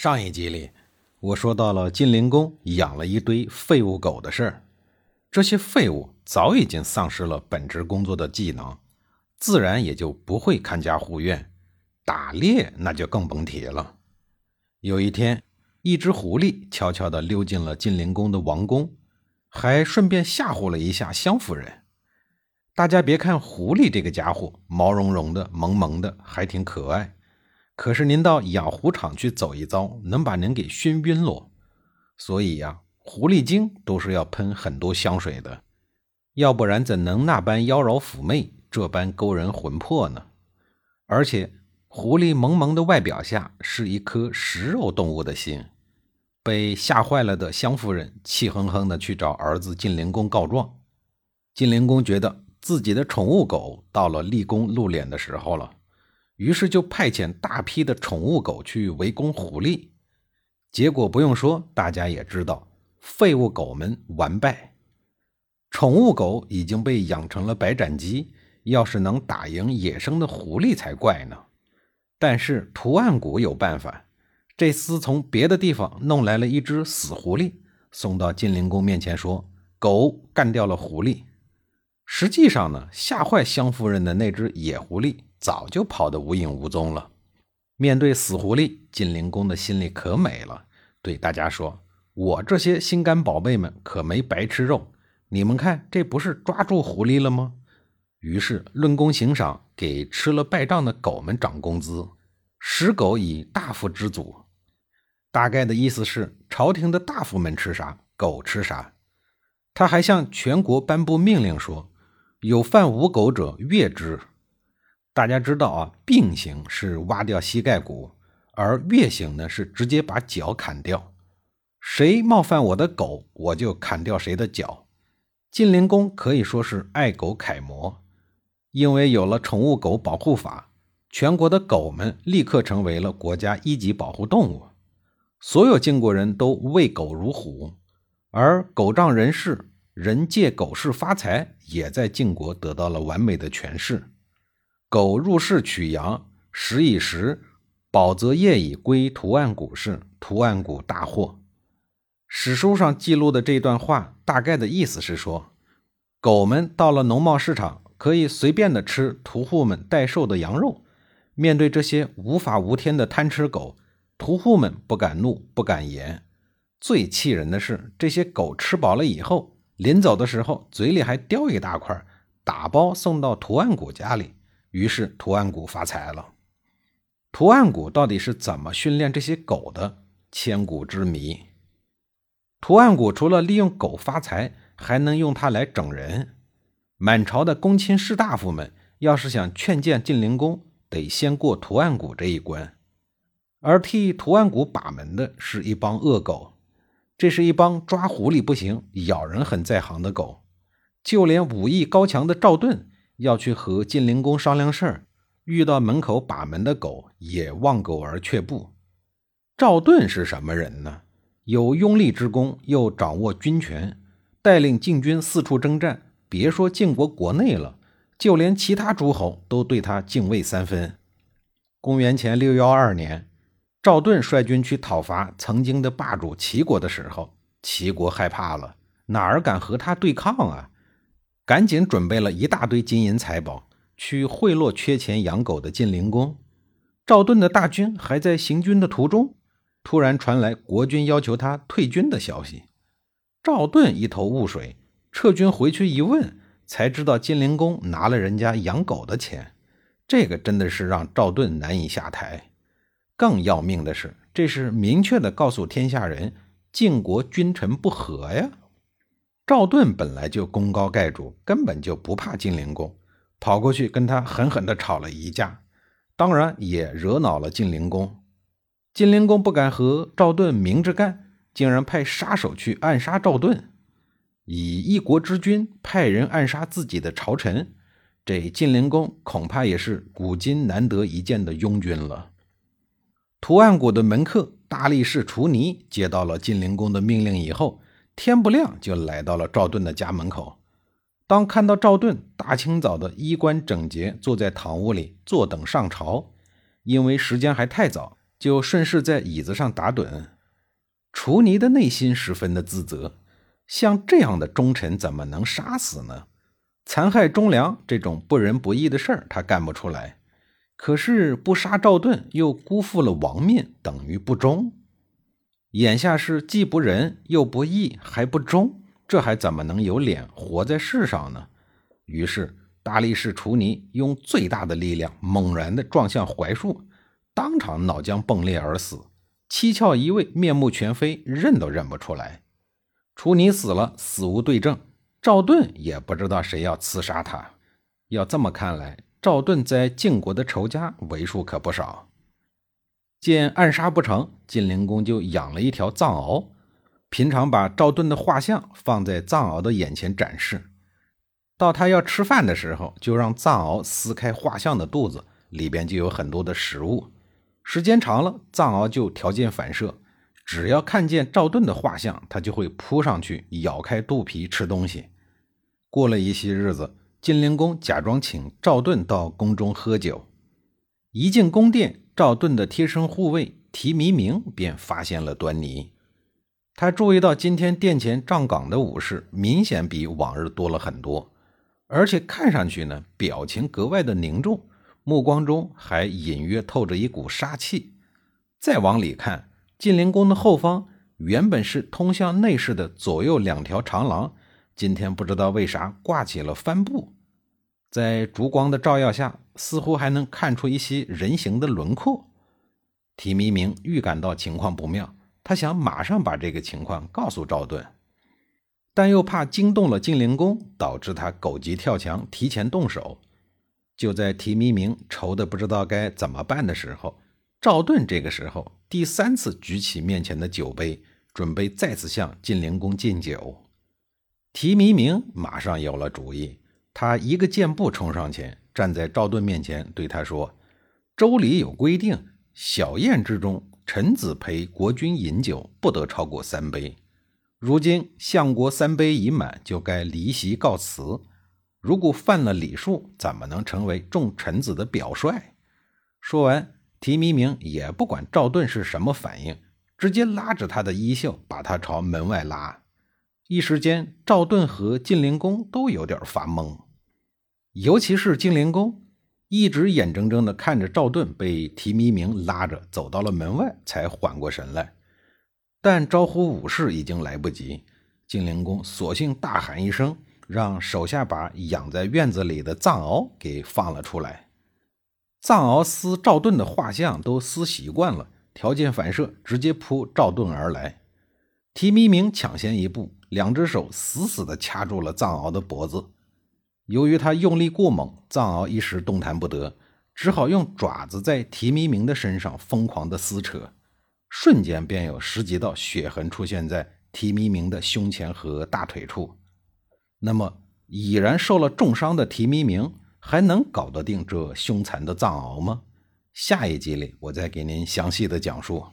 上一集里，我说到了晋灵公养了一堆废物狗的事儿。这些废物早已经丧失了本职工作的技能，自然也就不会看家护院。打猎那就更甭提了。有一天，一只狐狸悄悄地溜进了晋灵公的王宫，还顺便吓唬了一下湘夫人。大家别看狐狸这个家伙毛茸茸的、萌萌的，还挺可爱。可是您到养狐场去走一遭，能把您给熏晕了。所以呀，狐狸精都是要喷很多香水的，要不然怎能那般妖娆妩媚，这般勾人魂魄呢？而且，狐狸萌萌的外表下是一颗食肉动物的心。被吓坏了的湘夫人气哼哼的去找儿子晋灵公告状。晋灵公觉得自己的宠物狗到了立功露脸的时候了。于是就派遣大批的宠物狗去围攻狐狸，结果不用说，大家也知道，废物狗们完败。宠物狗已经被养成了白斩鸡，要是能打赢野生的狐狸才怪呢。但是图案谷有办法，这厮从别的地方弄来了一只死狐狸，送到晋灵公面前说：“狗干掉了狐狸。”实际上呢，吓坏湘夫人的那只野狐狸。早就跑得无影无踪了。面对死狐狸，晋灵公的心里可美了，对大家说：“我这些心肝宝贝们可没白吃肉，你们看，这不是抓住狐狸了吗？”于是论功行赏，给吃了败仗的狗们涨工资，食狗以大夫之祖。大概的意思是，朝廷的大夫们吃啥，狗吃啥。他还向全国颁布命令说：“有犯无狗者，越之。”大家知道啊，并行是挖掉膝盖骨，而越行呢是直接把脚砍掉。谁冒犯我的狗，我就砍掉谁的脚。晋灵公可以说是爱狗楷模，因为有了宠物狗保护法，全国的狗们立刻成为了国家一级保护动物。所有晋国人都畏狗如虎，而狗仗人势，人借狗势发财，也在晋国得到了完美的诠释。狗入室取羊，食以食，饱则夜以归图案谷氏。图案谷大获。史书上记录的这段话，大概的意思是说，狗们到了农贸市场，可以随便的吃屠户们代售的羊肉。面对这些无法无天的贪吃狗，屠户们不敢怒，不敢言。最气人的是，这些狗吃饱了以后，临走的时候，嘴里还叼一大块，打包送到图案谷家里。于是图案谷发财了。图案谷到底是怎么训练这些狗的？千古之谜。图案谷除了利用狗发财，还能用它来整人。满朝的公卿士大夫们要是想劝谏晋灵公，得先过图案谷这一关。而替图案谷把门的是一帮恶狗，这是一帮抓狐狸不行，咬人很在行的狗。就连武艺高强的赵盾。要去和晋灵公商量事儿，遇到门口把门的狗，也望狗而却步。赵盾是什么人呢？有拥立之功，又掌握军权，带领晋军四处征战。别说晋国国内了，就连其他诸侯都对他敬畏三分。公元前六幺二年，赵盾率军去讨伐曾经的霸主齐国的时候，齐国害怕了，哪儿敢和他对抗啊？赶紧准备了一大堆金银财宝，去贿赂缺钱养狗的晋灵公。赵盾的大军还在行军的途中，突然传来国君要求他退军的消息。赵盾一头雾水，撤军回去一问，才知道晋灵公拿了人家养狗的钱。这个真的是让赵盾难以下台。更要命的是，这是明确的告诉天下人，晋国君臣不和呀。赵盾本来就功高盖主，根本就不怕晋灵公，跑过去跟他狠狠地吵了一架，当然也惹恼了晋灵公。晋灵公不敢和赵盾明着干，竟然派杀手去暗杀赵盾，以一国之君派人暗杀自己的朝臣，这晋灵公恐怕也是古今难得一见的庸君了。图案谷的门客大力士楚尼接到了晋灵公的命令以后，天不亮就来到了赵盾的家门口。当看到赵盾大清早的衣冠整洁，坐在堂屋里坐等上朝，因为时间还太早，就顺势在椅子上打盹。楚尼的内心十分的自责，像这样的忠臣怎么能杀死呢？残害忠良这种不仁不义的事儿，他干不出来。可是不杀赵盾，又辜负了王命，等于不忠。眼下是既不仁又不义，还不忠。这还怎么能有脸活在世上呢？于是大力士楚尼用最大的力量猛然地撞向槐树，当场脑浆迸裂而死。七窍一位，面目全非，认都认不出来。楚尼死了，死无对证，赵盾也不知道谁要刺杀他。要这么看来，赵盾在晋国的仇家为数可不少。见暗杀不成，晋灵公就养了一条藏獒。平常把赵盾的画像放在藏獒的眼前展示，到他要吃饭的时候，就让藏獒撕开画像的肚子，里边就有很多的食物。时间长了，藏獒就条件反射，只要看见赵盾的画像，它就会扑上去咬开肚皮吃东西。过了一些日子，晋灵公假装请赵盾到宫中喝酒，一进宫殿，赵盾的贴身护卫提弥明便发现了端倪。他注意到今天殿前站岗的武士明显比往日多了很多，而且看上去呢，表情格外的凝重，目光中还隐约透着一股杀气。再往里看，晋灵宫的后方原本是通向内室的左右两条长廊，今天不知道为啥挂起了帆布，在烛光的照耀下，似乎还能看出一些人形的轮廓。提弥明预感到情况不妙。他想马上把这个情况告诉赵盾，但又怕惊动了晋灵公，导致他狗急跳墙，提前动手。就在提弥明愁得不知道该怎么办的时候，赵盾这个时候第三次举起面前的酒杯，准备再次向晋灵公敬酒。提弥明马上有了主意，他一个箭步冲上前，站在赵盾面前，对他说：“周礼有规定，小宴之中。”臣子陪国君饮酒，不得超过三杯。如今相国三杯已满，就该离席告辞。如果犯了礼数，怎么能成为众臣子的表率？说完，提弥明也不管赵盾是什么反应，直接拉着他的衣袖，把他朝门外拉。一时间，赵盾和晋灵公都有点发懵，尤其是晋灵公。一直眼睁睁地看着赵盾被提弥明拉着走到了门外，才缓过神来。但招呼武士已经来不及，晋灵公索性大喊一声，让手下把养在院子里的藏獒给放了出来。藏獒撕赵盾的画像都撕习惯了，条件反射直接扑赵盾而来。提弥明抢先一步，两只手死死地掐住了藏獒的脖子。由于他用力过猛，藏獒一时动弹不得，只好用爪子在提弥明的身上疯狂地撕扯，瞬间便有十几道血痕出现在提弥明的胸前和大腿处。那么，已然受了重伤的提弥明还能搞得定这凶残的藏獒吗？下一集里，我再给您详细的讲述。